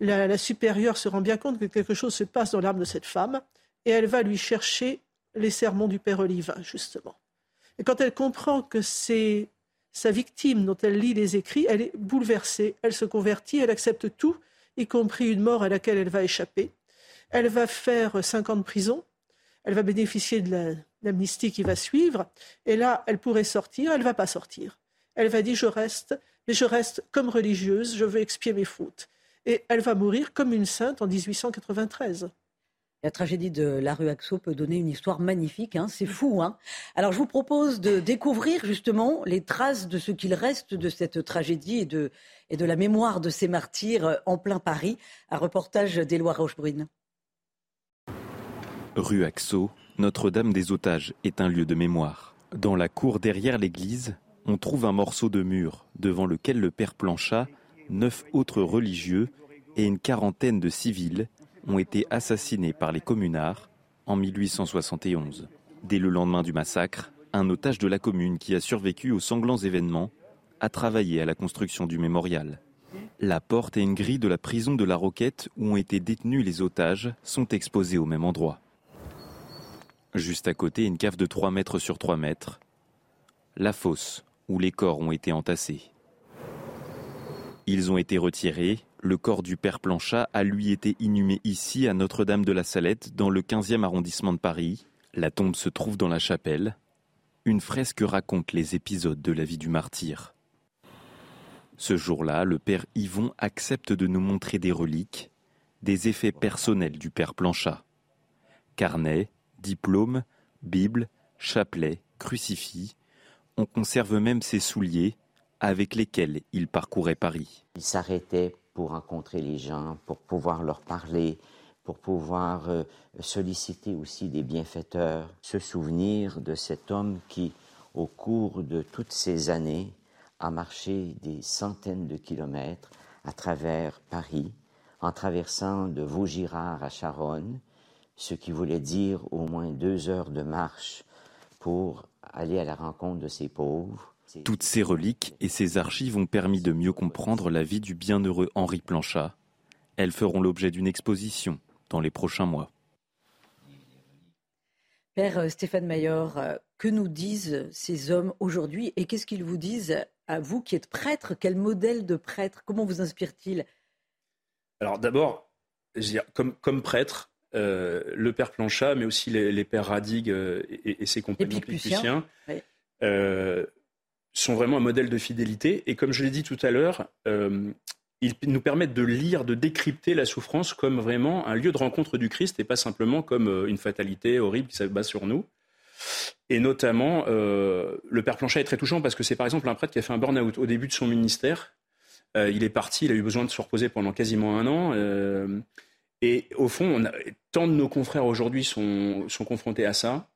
la, supérieure se rend bien compte que quelque chose se passe dans l'âme de cette femme, et elle va lui chercher les sermons du Père Olivin, justement. Et quand elle comprend que c'est sa victime dont elle lit les écrits, elle est bouleversée, elle se convertit, elle accepte tout, y compris une mort à laquelle elle va échapper. Elle va faire cinq ans de prison, elle va bénéficier de l'amnistie qui va suivre, et là, elle pourrait sortir, elle ne va pas sortir. Elle va dire, je reste, mais je reste comme religieuse, je veux expier mes fautes. Et elle va mourir comme une sainte en 1893. La tragédie de la rue Axo peut donner une histoire magnifique, hein. c'est fou. Hein Alors je vous propose de découvrir justement les traces de ce qu'il reste de cette tragédie et de, et de la mémoire de ces martyrs en plein Paris. Un reportage d'Éloi Rochebrune. Rue Axo, Notre-Dame des Otages est un lieu de mémoire. Dans la cour derrière l'église, on trouve un morceau de mur devant lequel le père Planchat, neuf autres religieux et une quarantaine de civils ont été assassinés par les communards en 1871. Dès le lendemain du massacre, un otage de la commune qui a survécu aux sanglants événements a travaillé à la construction du mémorial. La porte et une grille de la prison de la Roquette où ont été détenus les otages sont exposés au même endroit. Juste à côté, une cave de 3 mètres sur 3 mètres. La fosse où les corps ont été entassés. Ils ont été retirés le corps du père Planchat a lui été inhumé ici à Notre-Dame de la Salette dans le 15e arrondissement de Paris. La tombe se trouve dans la chapelle. Une fresque raconte les épisodes de la vie du martyr. Ce jour-là, le père Yvon accepte de nous montrer des reliques, des effets personnels du père Planchat. Carnet, diplôme, Bible, chapelet, crucifix. On conserve même ses souliers avec lesquels il parcourait Paris. Il s'arrêtait pour rencontrer les gens, pour pouvoir leur parler, pour pouvoir euh, solliciter aussi des bienfaiteurs, se souvenir de cet homme qui, au cours de toutes ces années, a marché des centaines de kilomètres à travers Paris, en traversant de Vaugirard à Charonne, ce qui voulait dire au moins deux heures de marche pour aller à la rencontre de ces pauvres, toutes ces reliques et ces archives ont permis de mieux comprendre la vie du bienheureux Henri Planchat. Elles feront l'objet d'une exposition dans les prochains mois. Père euh, Stéphane Mayor, euh, que nous disent ces hommes aujourd'hui et qu'est-ce qu'ils vous disent à vous qui êtes prêtre Quel modèle de prêtre? Comment vous inspire-t-il Alors d'abord, comme, comme prêtre, euh, le père Planchat, mais aussi les, pères Radig et, ses compagnons picputiens, sont vraiment un modèle de fidélité. Et comme je l'ai dit tout à l'heure, euh, ils nous permettent de lire, de décrypter la souffrance comme vraiment un lieu de rencontre du Christ et pas simplement comme euh, une fatalité horrible qui s'abat sur nous. Et notamment, euh, le Père Planchet est très touchant parce que c'est par exemple un prêtre qui a fait un burn-out au début de son ministère. il est parti, il a eu besoin de se reposer pendant quasiment un an. Et au fond, tant de nos confrères aujourd'hui sont, confrontés à ça,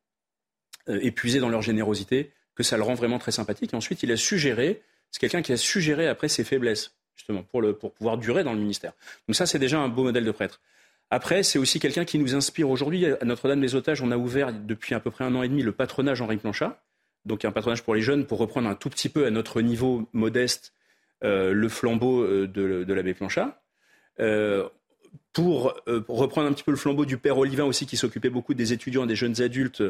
épuisés dans leur générosité que ça le rend vraiment très sympathique. Et ensuite, il a suggéré, c'est quelqu'un qui a suggéré après ses faiblesses, justement, pour, pour pouvoir durer dans le ministère. Donc ça, c'est déjà un beau modèle de prêtre. Après, c'est aussi quelqu'un qui nous inspire aujourd'hui. À Notre-Dame-des-Otages, on a ouvert depuis à peu près un an et demi le patronage Henri Planchat, donc un patronage pour les jeunes, pour reprendre un tout petit peu à notre niveau modeste euh, le flambeau euh, de, l'abbé Planchat. Euh, pour reprendre un petit peu le flambeau du père Olivain aussi, qui s'occupait beaucoup des étudiants, des jeunes adultes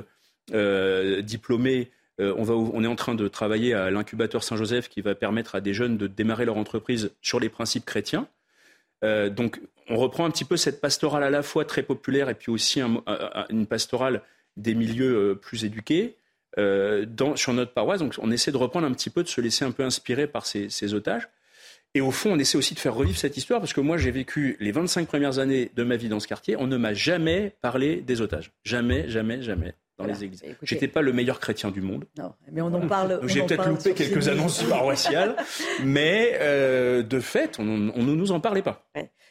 diplômés euh, on, est en train de travailler à l'incubateur Saint-Joseph qui va permettre à des jeunes de démarrer leur entreprise sur les principes chrétiens. Euh, donc, on reprend un petit peu cette pastorale à la fois très populaire et puis aussi une pastorale des milieux euh, plus éduqués sur notre paroisse. Donc, on essaie de reprendre un petit peu, de se laisser un peu inspirer par ces otages. Et au fond, on essaie aussi de faire revivre cette histoire parce que moi, j'ai vécu les 25 premières années de ma vie dans ce quartier. On ne m'a jamais parlé des otages. Jamais, jamais, jamais dans les églises. J'étais pas le meilleur chrétien du monde. Non, mais on en parle. J'ai peut-être loupé quelques annonces paroissiales, mais euh, de fait, on ne nous en parlait pas.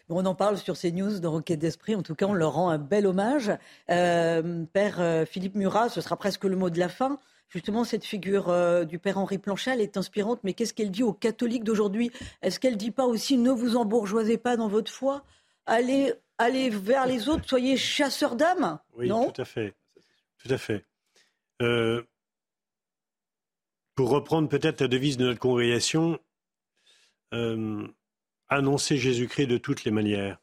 On en parle sur ces news de Roquette d'Esprit. En tout cas, on leur rend un bel hommage. Euh, père euh, Philippe Murat, ce sera presque le mot de la fin. Justement, cette figure du Père Henri Planchat, elle est inspirante, mais qu'est-ce qu'elle dit aux catholiques d'aujourd'hui? Est-ce qu'elle dit pas aussi ne vous embourgeoisez pas dans votre foi Allez, allez vers les autres, soyez chasseurs d'âmes? Oui, tout à fait. Tout à fait. Euh, pour reprendre peut-être la devise de notre congrégation, euh, annoncer Jésus-Christ de toutes les manières,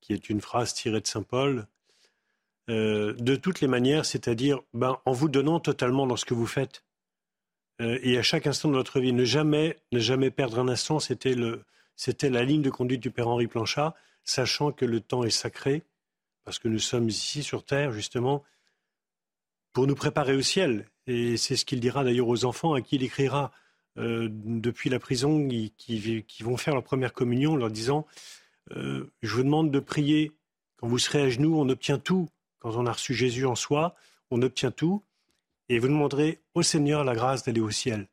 qui est une phrase tirée de Saint Paul, euh, de toutes les manières, c'est-à-dire ben, en vous donnant totalement dans ce que vous faites. euh, et à chaque instant de notre vie. Ne jamais, ne jamais perdre un instant, c'était, la ligne de conduite du Père Henri Planchat, sachant que le temps est sacré, parce que nous sommes ici sur Terre, justement, pour nous préparer au ciel. Et c'est ce qu'il dira d'ailleurs aux enfants à qui il écrira euh, depuis la prison, qui, qui, vont faire leur première communion, leur disant Je vous demande de prier. Quand vous serez à genoux, on obtient tout. Quand on a reçu Jésus en soi, on obtient tout et vous demanderez au Seigneur la grâce d'aller au ciel.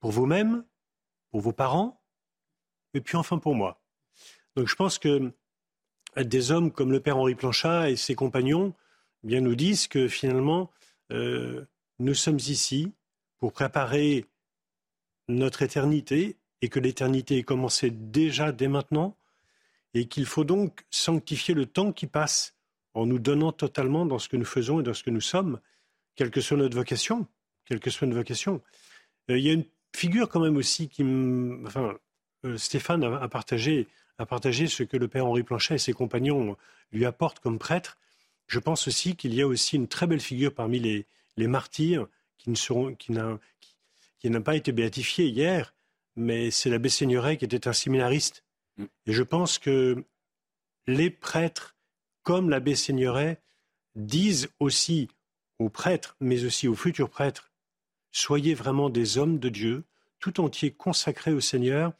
Pour vous-même, pour vos parents, et puis enfin pour moi. Donc je pense que des hommes comme le père Henri Planchat et ses compagnons eh bien, nous disent que finalement, euh, nous sommes ici pour préparer notre éternité et que l'éternité est commencée déjà dès maintenant et qu'il faut donc sanctifier le temps qui passe en nous donnant totalement dans ce que nous faisons et dans ce que nous sommes quelle que soit notre vocation, quelle que soit notre vocation. Euh, il y a une figure quand même aussi qui, enfin, euh, Stéphane a, partagé, a partagé ce que le père Henri Planchet et ses compagnons lui apportent comme prêtre. Je pense aussi qu'il y a aussi une très belle figure parmi les, les martyrs qui ne seront, qui n'a, qui, n'a pas été béatifié hier, mais c'est l'abbé Seigneuré qui était un séminariste. Mm. Et je pense que les prêtres, comme l'abbé Seigneuré, disent aussi aux prêtres, mais aussi aux futurs prêtres, soyez vraiment des hommes de Dieu, tout entiers consacrés au Seigneur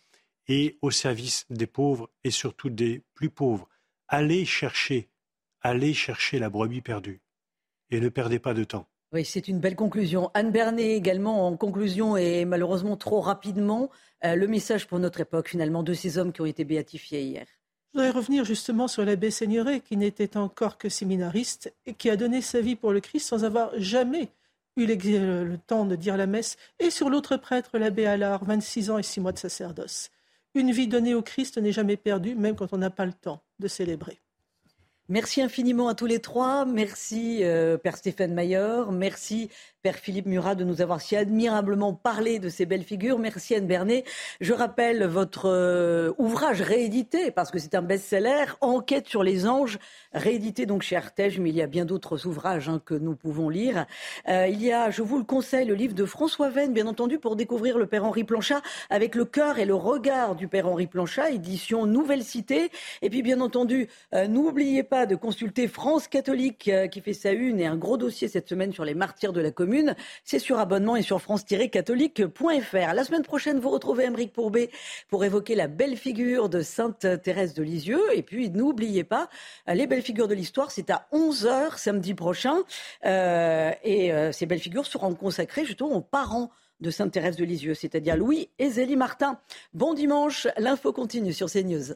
et au service des pauvres et surtout des plus pauvres. Allez chercher, allez chercher la brebis perdue et ne perdez pas de temps. Oui, c'est une belle conclusion. Anne Bernet également en conclusion et malheureusement trop rapidement, euh, le message pour notre époque finalement de ces hommes qui ont été béatifiés hier. Je voudrais revenir justement sur l'abbé Seigneuré, qui n'était encore que séminariste et qui a donné sa vie pour le Christ sans avoir jamais eu le temps de dire la messe, et sur l'autre prêtre, l'abbé Allard, 26 ans et 6 mois de sacerdoce. Une vie donnée au Christ n'est jamais perdue, même quand on n'a pas le temps de célébrer. Merci infiniment à tous les trois. Merci euh, Père Stéphane Maillard. Merci Père Philippe Murat de nous avoir si admirablement parlé de ces belles figures. Merci Anne Bernet. Je rappelle votre euh, ouvrage réédité, parce que c'est un best-seller, Enquête sur les anges, réédité donc chez Artege, mais il y a bien d'autres ouvrages hein, que nous pouvons lire. Euh, il y a, je vous le conseille, le livre de François Venn, bien entendu, pour découvrir le Père Henri Planchat avec le cœur et le regard du Père Henri Planchat, édition Nouvelle Cité. Et puis, bien entendu, euh, n'oubliez pas de consulter France Catholique, qui fait sa une et un gros dossier cette semaine sur les martyrs de la commune. C'est sur abonnement et sur france-catholique.fr. La semaine prochaine, vous retrouvez Émeric Pourbet pour évoquer la belle figure de Sainte Thérèse de Lisieux. Et puis, n'oubliez pas, les belles figures de l'histoire, c'est à 11h samedi prochain. Euh, et euh, ces belles figures seront consacrées justement aux parents de Sainte Thérèse de Lisieux, c'est-à-dire Louis et Zélie Martin. Bon dimanche, l'info continue sur CNews.